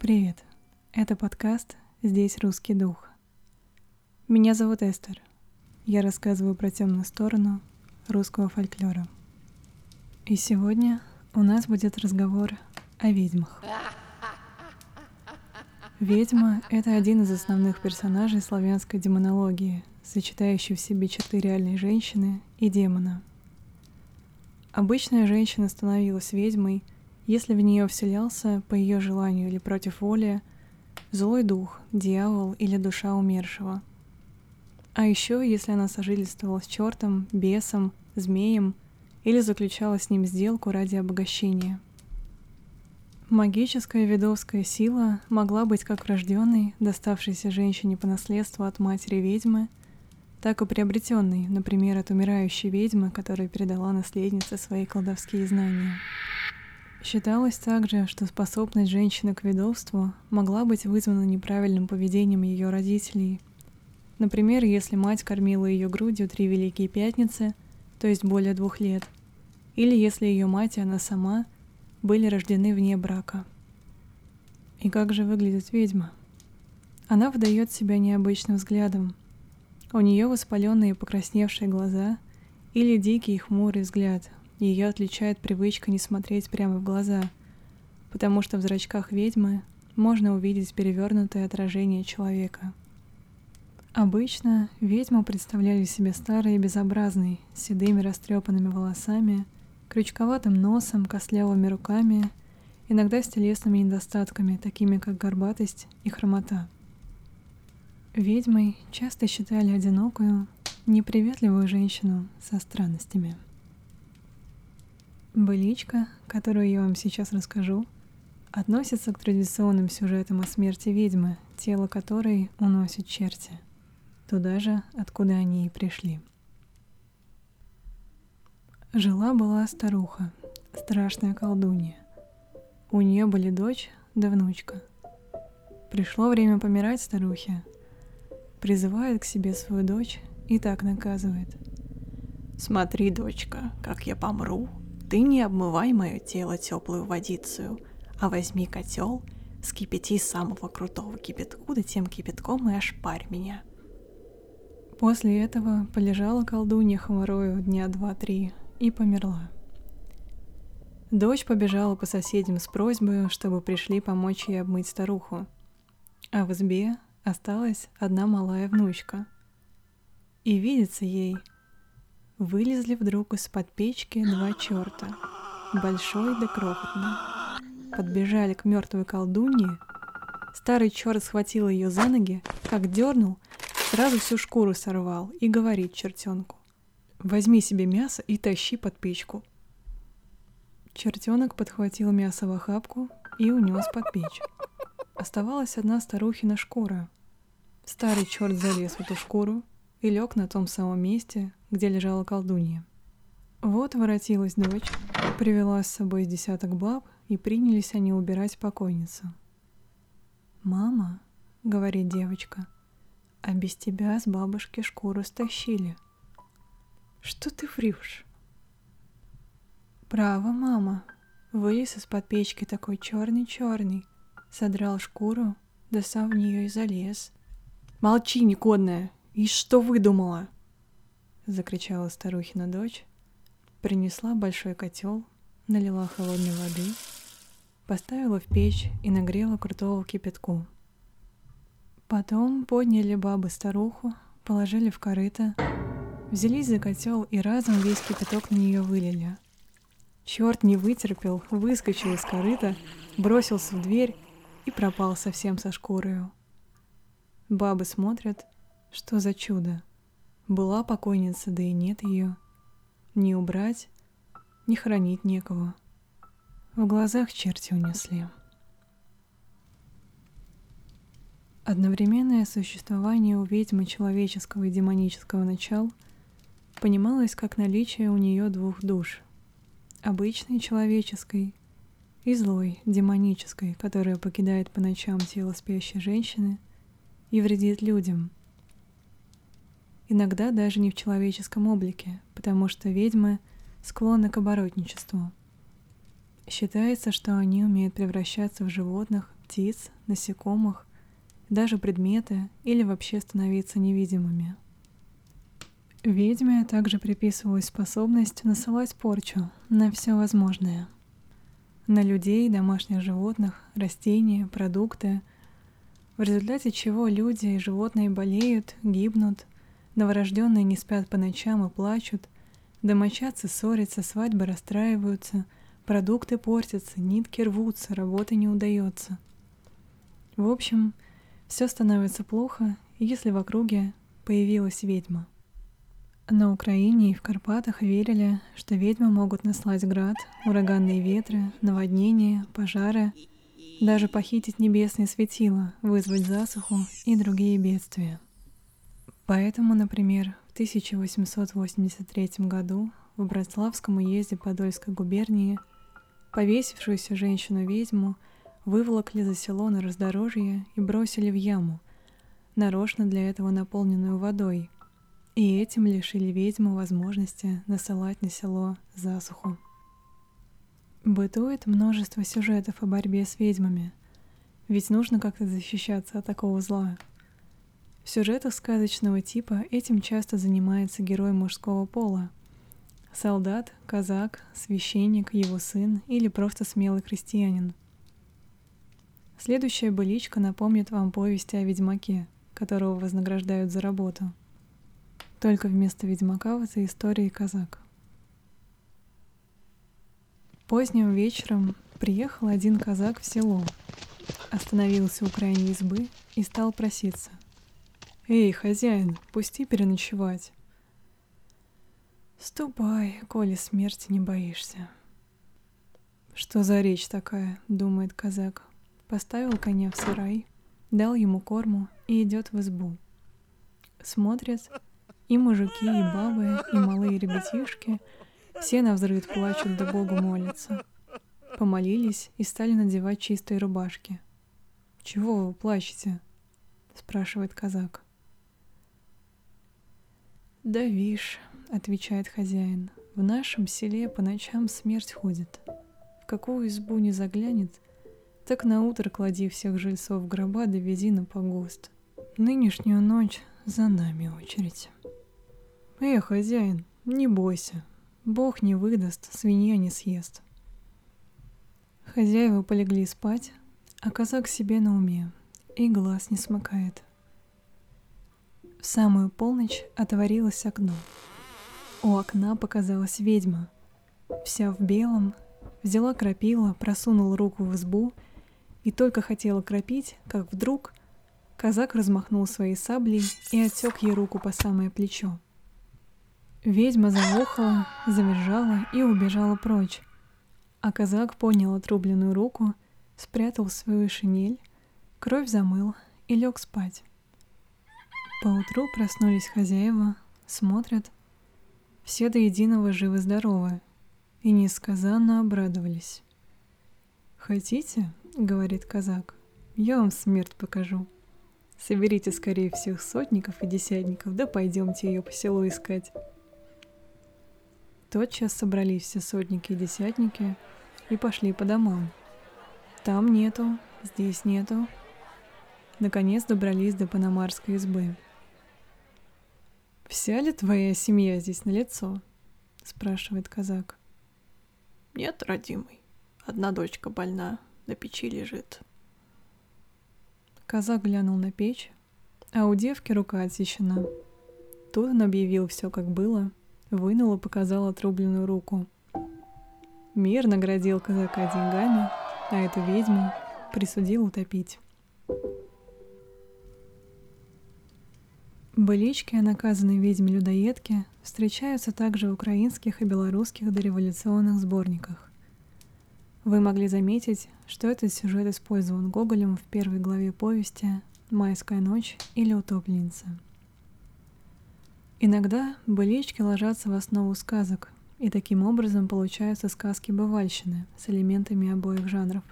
Привет! Это подкаст «Здесь русский дух». Меня зовут Эстер. Я рассказываю про темную сторону русского фольклора. И сегодня у нас будет разговор о ведьмах. Ведьма — это один из основных персонажей славянской демонологии, сочетающий в себе черты реальной женщины и демона. Обычная женщина становилась ведьмой, если в нее вселялся по ее желанию или против воли злой дух, дьявол или душа умершего. А еще, если она сожительствовала с чертом, бесом, змеем или заключала с ним сделку ради обогащения — Магическая ведовская сила могла быть как врожденной, доставшейся женщине по наследству от матери ведьмы, так и приобретенной, например, от умирающей ведьмы, которая передала наследнице свои колдовские знания. Считалось также, что способность женщины к ведовству могла быть вызвана неправильным поведением ее родителей. Например, если мать кормила ее грудью три Великие Пятницы, то есть более двух лет, или если ее мать и она сама – были рождены вне брака. И как же выглядит ведьма? Она выдает себя необычным взглядом. У нее воспаленные покрасневшие глаза или дикий хмурый взгляд. Ее отличает привычка не смотреть прямо в глаза, потому что в зрачках ведьмы можно увидеть перевернутое отражение человека. Обычно ведьму представляли себе старой и безобразной, с седыми растрепанными волосами – крючковатым носом, костлявыми руками, иногда с телесными недостатками, такими как горбатость и хромота. Ведьмой часто считали одинокую, неприветливую женщину со странностями. Быличка, которую я вам сейчас расскажу, относится к традиционным сюжетам о смерти ведьмы, тело которой уносят черти, туда же, откуда они и пришли. Жила-была старуха, страшная колдунья. У нее были дочь да внучка. Пришло время помирать старухе. Призывает к себе свою дочь и так наказывает. «Смотри, дочка, как я помру. Ты не обмывай мое тело теплую водицею, а возьми котел, скипяти самого крутого кипятку, да тем кипятком и ошпарь меня». После этого полежала колдунья хворою дня два-три, и померла. Дочь побежала по соседям с просьбой, чтобы пришли помочь ей обмыть старуху. А в избе осталась одна малая внучка. И видится ей, вылезли вдруг из-под печки два черта, большой да крохотный. Подбежали к мертвой колдунье, старый черт схватил ее за ноги, как дернул, сразу всю шкуру сорвал и говорит чертенку. Возьми себе мясо и тащи под печку. Чертенок подхватил мясо в охапку и унес под печь. Оставалась одна старухина шкура. Старый черт залез в эту шкуру и лег на том самом месте, где лежала колдунья. Вот воротилась дочь, привела с собой десяток баб, и принялись они убирать покойницу. «Мама», — говорит девочка, — «а без тебя с бабушки шкуру стащили». Что ты врешь? Право, мама. Вылез из-под печки такой черный-черный, содрал шкуру, да сам в нее и залез. Молчи, негодная! И что выдумала? Закричала старухина дочь, принесла большой котел, налила холодной воды, поставила в печь и нагрела крутого кипятку. Потом подняли бабы старуху, положили в корыто, Взялись за котел и разом весь кипяток на нее вылили. Черт не вытерпел, выскочил из корыта, бросился в дверь и пропал совсем со шкурою. Бабы смотрят, что за чудо. Была покойница, да и нет ее. Не убрать, не хранить некого. В глазах черти унесли. Одновременное существование у ведьмы человеческого и демонического начала понималось как наличие у нее двух душ — обычной человеческой и злой, демонической, которая покидает по ночам тело спящей женщины и вредит людям. Иногда даже не в человеческом облике, потому что ведьмы склонны к оборотничеству. Считается, что они умеют превращаться в животных, птиц, насекомых, даже предметы или вообще становиться невидимыми. Ведьме также приписывалась способность насылать порчу на все возможное. На людей, домашних животных, растения, продукты, в результате чего люди и животные болеют, гибнут, новорожденные не спят по ночам и плачут, домочадцы ссорятся, свадьбы расстраиваются, продукты портятся, нитки рвутся, работа не удается. В общем, все становится плохо, если в округе появилась ведьма. На Украине и в Карпатах верили, что ведьмы могут наслать град, ураганные ветры, наводнения, пожары, даже похитить небесные светила, вызвать засуху и другие бедствия. Поэтому, например, в 1883 году в Братславском уезде Подольской губернии повесившуюся женщину-ведьму выволокли за село на раздорожье и бросили в яму, нарочно для этого наполненную водой – и этим лишили ведьму возможности насылать на село засуху. Бытует множество сюжетов о борьбе с ведьмами, ведь нужно как-то защищаться от такого зла. В сюжетах сказочного типа этим часто занимается герой мужского пола. Солдат, казак, священник, его сын или просто смелый крестьянин. Следующая быличка напомнит вам повести о ведьмаке, которого вознаграждают за работу – только вместо ведьмака в этой истории казак. Поздним вечером приехал один казак в село, остановился у крайней избы и стал проситься. «Эй, хозяин, пусти переночевать!» «Ступай, коли смерти не боишься». «Что за речь такая?» — думает казак. Поставил коня в сарай, дал ему корму и идет в избу. Смотрит, и мужики, и бабы, и малые ребятишки все на взрыв плачут да Богу молятся. Помолились и стали надевать чистые рубашки. «Чего вы плачете?» — спрашивает казак. «Да вишь», — отвечает хозяин, — «в нашем селе по ночам смерть ходит. В какую избу не заглянет, так на утро клади всех жильцов в гроба довези на погост. Нынешнюю ночь за нами очередь». «Эх, хозяин, не бойся. Бог не выдаст, свинья не съест». Хозяева полегли спать, а казак себе на уме и глаз не смыкает. В самую полночь отворилось окно. У окна показалась ведьма. Вся в белом, взяла крапила, просунула руку в избу и только хотела кропить, как вдруг казак размахнул своей саблей и отсек ей руку по самое плечо. Ведьма заохала, завизжала и убежала прочь. А казак поднял отрубленную руку, спрятал свою шинель, кровь замыл и лег спать. Поутру проснулись хозяева, смотрят, все до единого живы-здоровы, и несказанно обрадовались. «Хотите?» — говорит казак. «Я вам смерть покажу. Соберите скорее всех сотников и десятников, да пойдемте ее по селу искать». Тотчас собрались все сотники и десятники и пошли по домам. Там нету, здесь нету. Наконец добрались до Панамарской избы. «Вся ли твоя семья здесь на лицо? спрашивает казак. «Нет, родимый. Одна дочка больна, на печи лежит». Казак глянул на печь, а у девки рука отсечена. Тут он объявил все, как было — вынул и показал отрубленную руку. Мир наградил казака деньгами, а эту ведьму присудил утопить. Былички о наказанной ведьме-людоедке встречаются также в украинских и белорусских дореволюционных сборниках. Вы могли заметить, что этот сюжет использован Гоголем в первой главе повести «Майская ночь» или «Утопленница». Иногда былички ложатся в основу сказок, и таким образом получаются сказки бывальщины с элементами обоих жанров.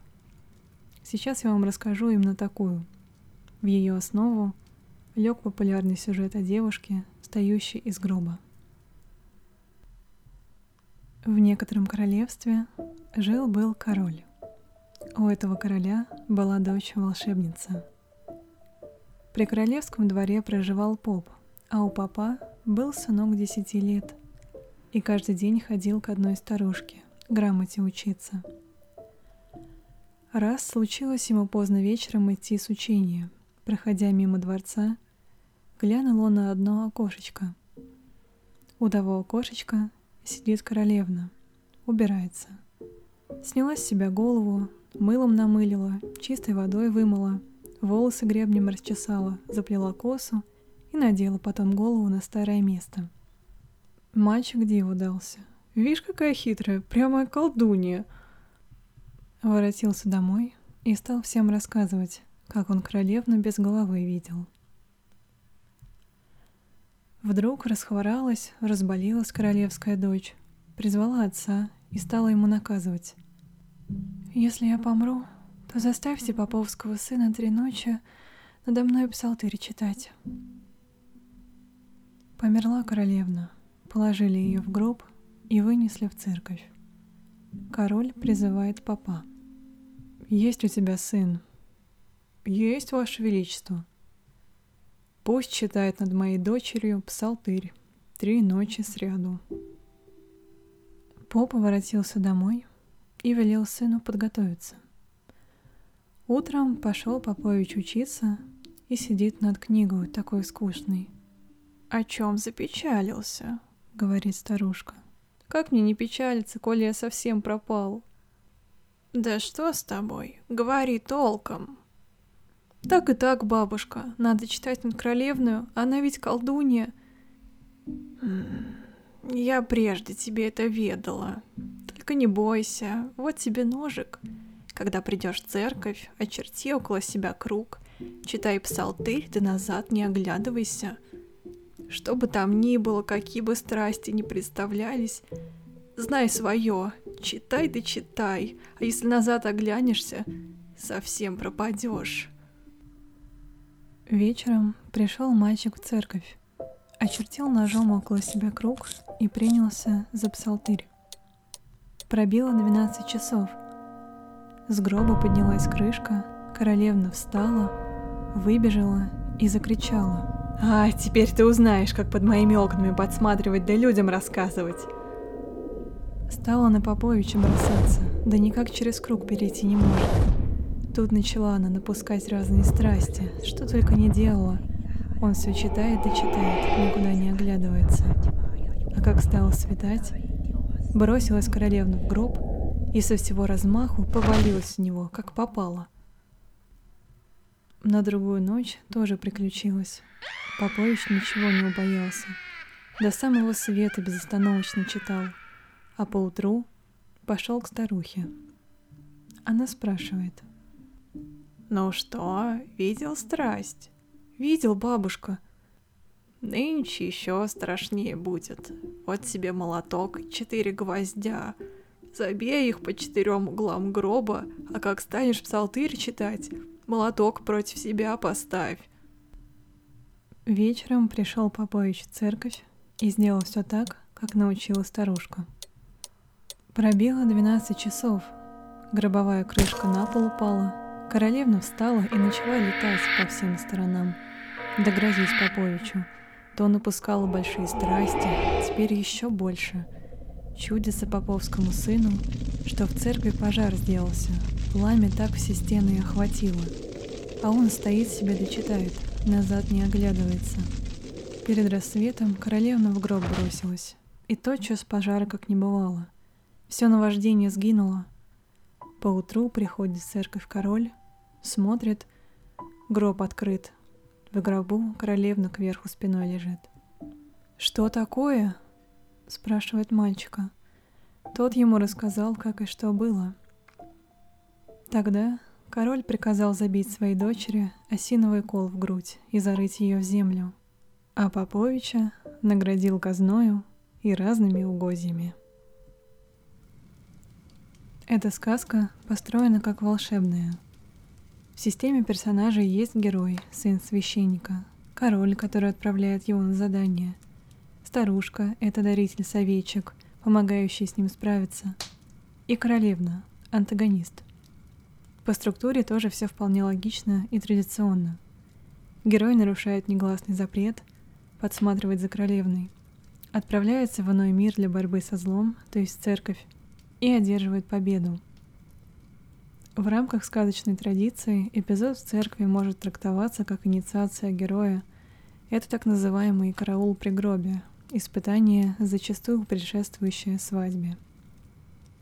Сейчас я вам расскажу именно такую. В ее основу лег популярный сюжет о девушке, встающей из гроба. В некотором королевстве жил-был король. У этого короля была дочь-волшебница. При королевском дворе проживал поп, а у папа был сынок десяти лет, и каждый день ходил к одной старушке грамоте учиться. Раз случилось ему поздно вечером идти с учения, проходя мимо дворца, глянул он на одно окошечко. У того окошечка сидит королевна, убирается. Сняла с себя голову, мылом намылила, чистой водой вымыла, волосы гребнем расчесала, заплела косу надела потом голову на старое место. Мальчик диву дался. Видишь, какая хитрая, прямо колдунья. Воротился домой и стал всем рассказывать, как он королевну без головы видел. Вдруг расхворалась, разболелась королевская дочь, призвала отца и стала ему наказывать. «Если я помру, то заставьте поповского сына три ночи надо мной псалтырь читать». Померла королевна, положили ее в гроб и вынесли в церковь. Король призывает папа. «Есть у тебя сын?» «Есть, Ваше Величество», Пусть читает над моей дочерью псалтырь три ночи сряду. Поп воротился домой и велел сыну подготовиться. Утром пошел Попович учиться и сидит над книгой такой скучный. «О чем запечалился?» — говорит старушка. «Как мне не печалиться, коли я совсем пропал?» «Да что с тобой? Говори толком!» Так и так, бабушка, надо читать над королевную, она ведь колдунья. Я прежде тебе это ведала. Только не бойся, вот тебе ножик. Когда придешь в церковь, очерти около себя круг, читай псалтырь, да назад не оглядывайся. Что бы там ни было, какие бы страсти ни представлялись, знай свое, читай да читай, а если назад оглянешься, совсем пропадешь. Вечером пришел мальчик в церковь, очертил ножом около себя круг и принялся за псалтырь. Пробило двенадцать часов. С гроба поднялась крышка, королевна встала, выбежала и закричала. «А, теперь ты узнаешь, как под моими окнами подсматривать да людям рассказывать!» Стала на Поповича бросаться, да никак через круг перейти не может. Тут начала она напускать разные страсти, что только не делала. Он все читает и читает, никуда не оглядывается. А как стало светать, бросилась королевна в гроб и со всего размаху повалилась в него, как попало. На другую ночь тоже приключилось. Попович ничего не убоялся. До самого света безостановочно читал, а поутру пошел к старухе. Она спрашивает — «Ну что, видел страсть?» «Видел, бабушка». «Нынче еще страшнее будет. Вот тебе молоток четыре гвоздя. Забей их по четырем углам гроба, а как станешь псалтырь читать, молоток против себя поставь». Вечером пришел Попович в церковь и сделал все так, как научила старушка. Пробило 12 часов. Гробовая крышка на пол упала, Королевна встала и начала летать по всем сторонам, догрозить Поповичу. То напускала большие страсти, теперь еще больше. Чудится поповскому сыну, что в церкви пожар сделался, пламя так все стены охватило. А он стоит себе дочитает, назад не оглядывается. Перед рассветом королевна в гроб бросилась, и тотчас пожара как не бывало. Все наваждение сгинуло. Поутру приходит в церковь король, Смотрит, гроб открыт. В гробу королевна кверху спиной лежит. «Что такое?» — спрашивает мальчика. Тот ему рассказал, как и что было. Тогда король приказал забить своей дочери осиновый кол в грудь и зарыть ее в землю, а Поповича наградил казною и разными угодьями. Эта сказка построена как волшебная — в системе персонажей есть герой, сын священника, король, который отправляет его на задание, старушка — это даритель советчик, помогающий с ним справиться, и королевна, антагонист. По структуре тоже все вполне логично и традиционно. Герой нарушает негласный запрет, подсматривает за королевной, отправляется в иной мир для борьбы со злом, то есть церковь, и одерживает победу. В рамках сказочной традиции эпизод в церкви может трактоваться как инициация героя. Это так называемый караул при гробе, испытание, зачастую предшествующее свадьбе.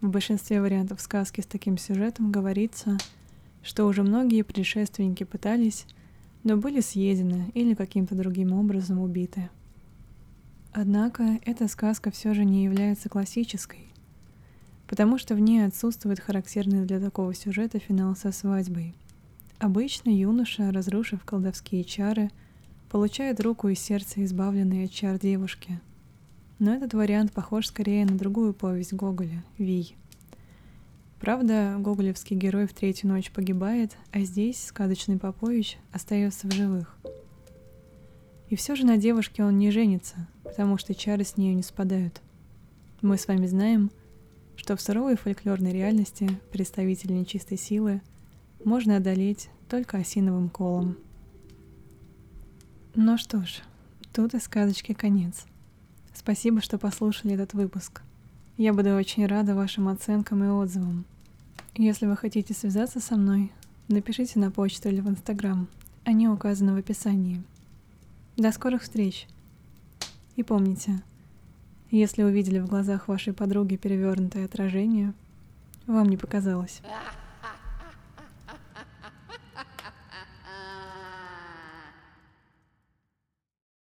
В большинстве вариантов сказки с таким сюжетом говорится, что уже многие предшественники пытались, но были съедены или каким-то другим образом убиты. Однако эта сказка все же не является классической, потому что в ней отсутствует характерный для такого сюжета финал со свадьбой. Обычно юноша, разрушив колдовские чары, получает руку и сердце, избавленные от чар девушки. Но этот вариант похож скорее на другую повесть Гоголя «Вий». Правда, гоголевский герой в третью ночь погибает, а здесь сказочный Попович остается в живых. И все же на девушке он не женится, потому что чары с нее не спадают. Мы с вами знаем, что в суровой фольклорной реальности представителей нечистой силы можно одолеть только осиновым колом. Ну что ж, тут и сказочки конец. Спасибо, что послушали этот выпуск. Я буду очень рада вашим оценкам и отзывам. Если вы хотите связаться со мной, напишите на почту или в Инстаграм. Они указаны в описании. До скорых встреч! И помните, если увидели в глазах вашей подруги перевернутое отражение, вам не показалось.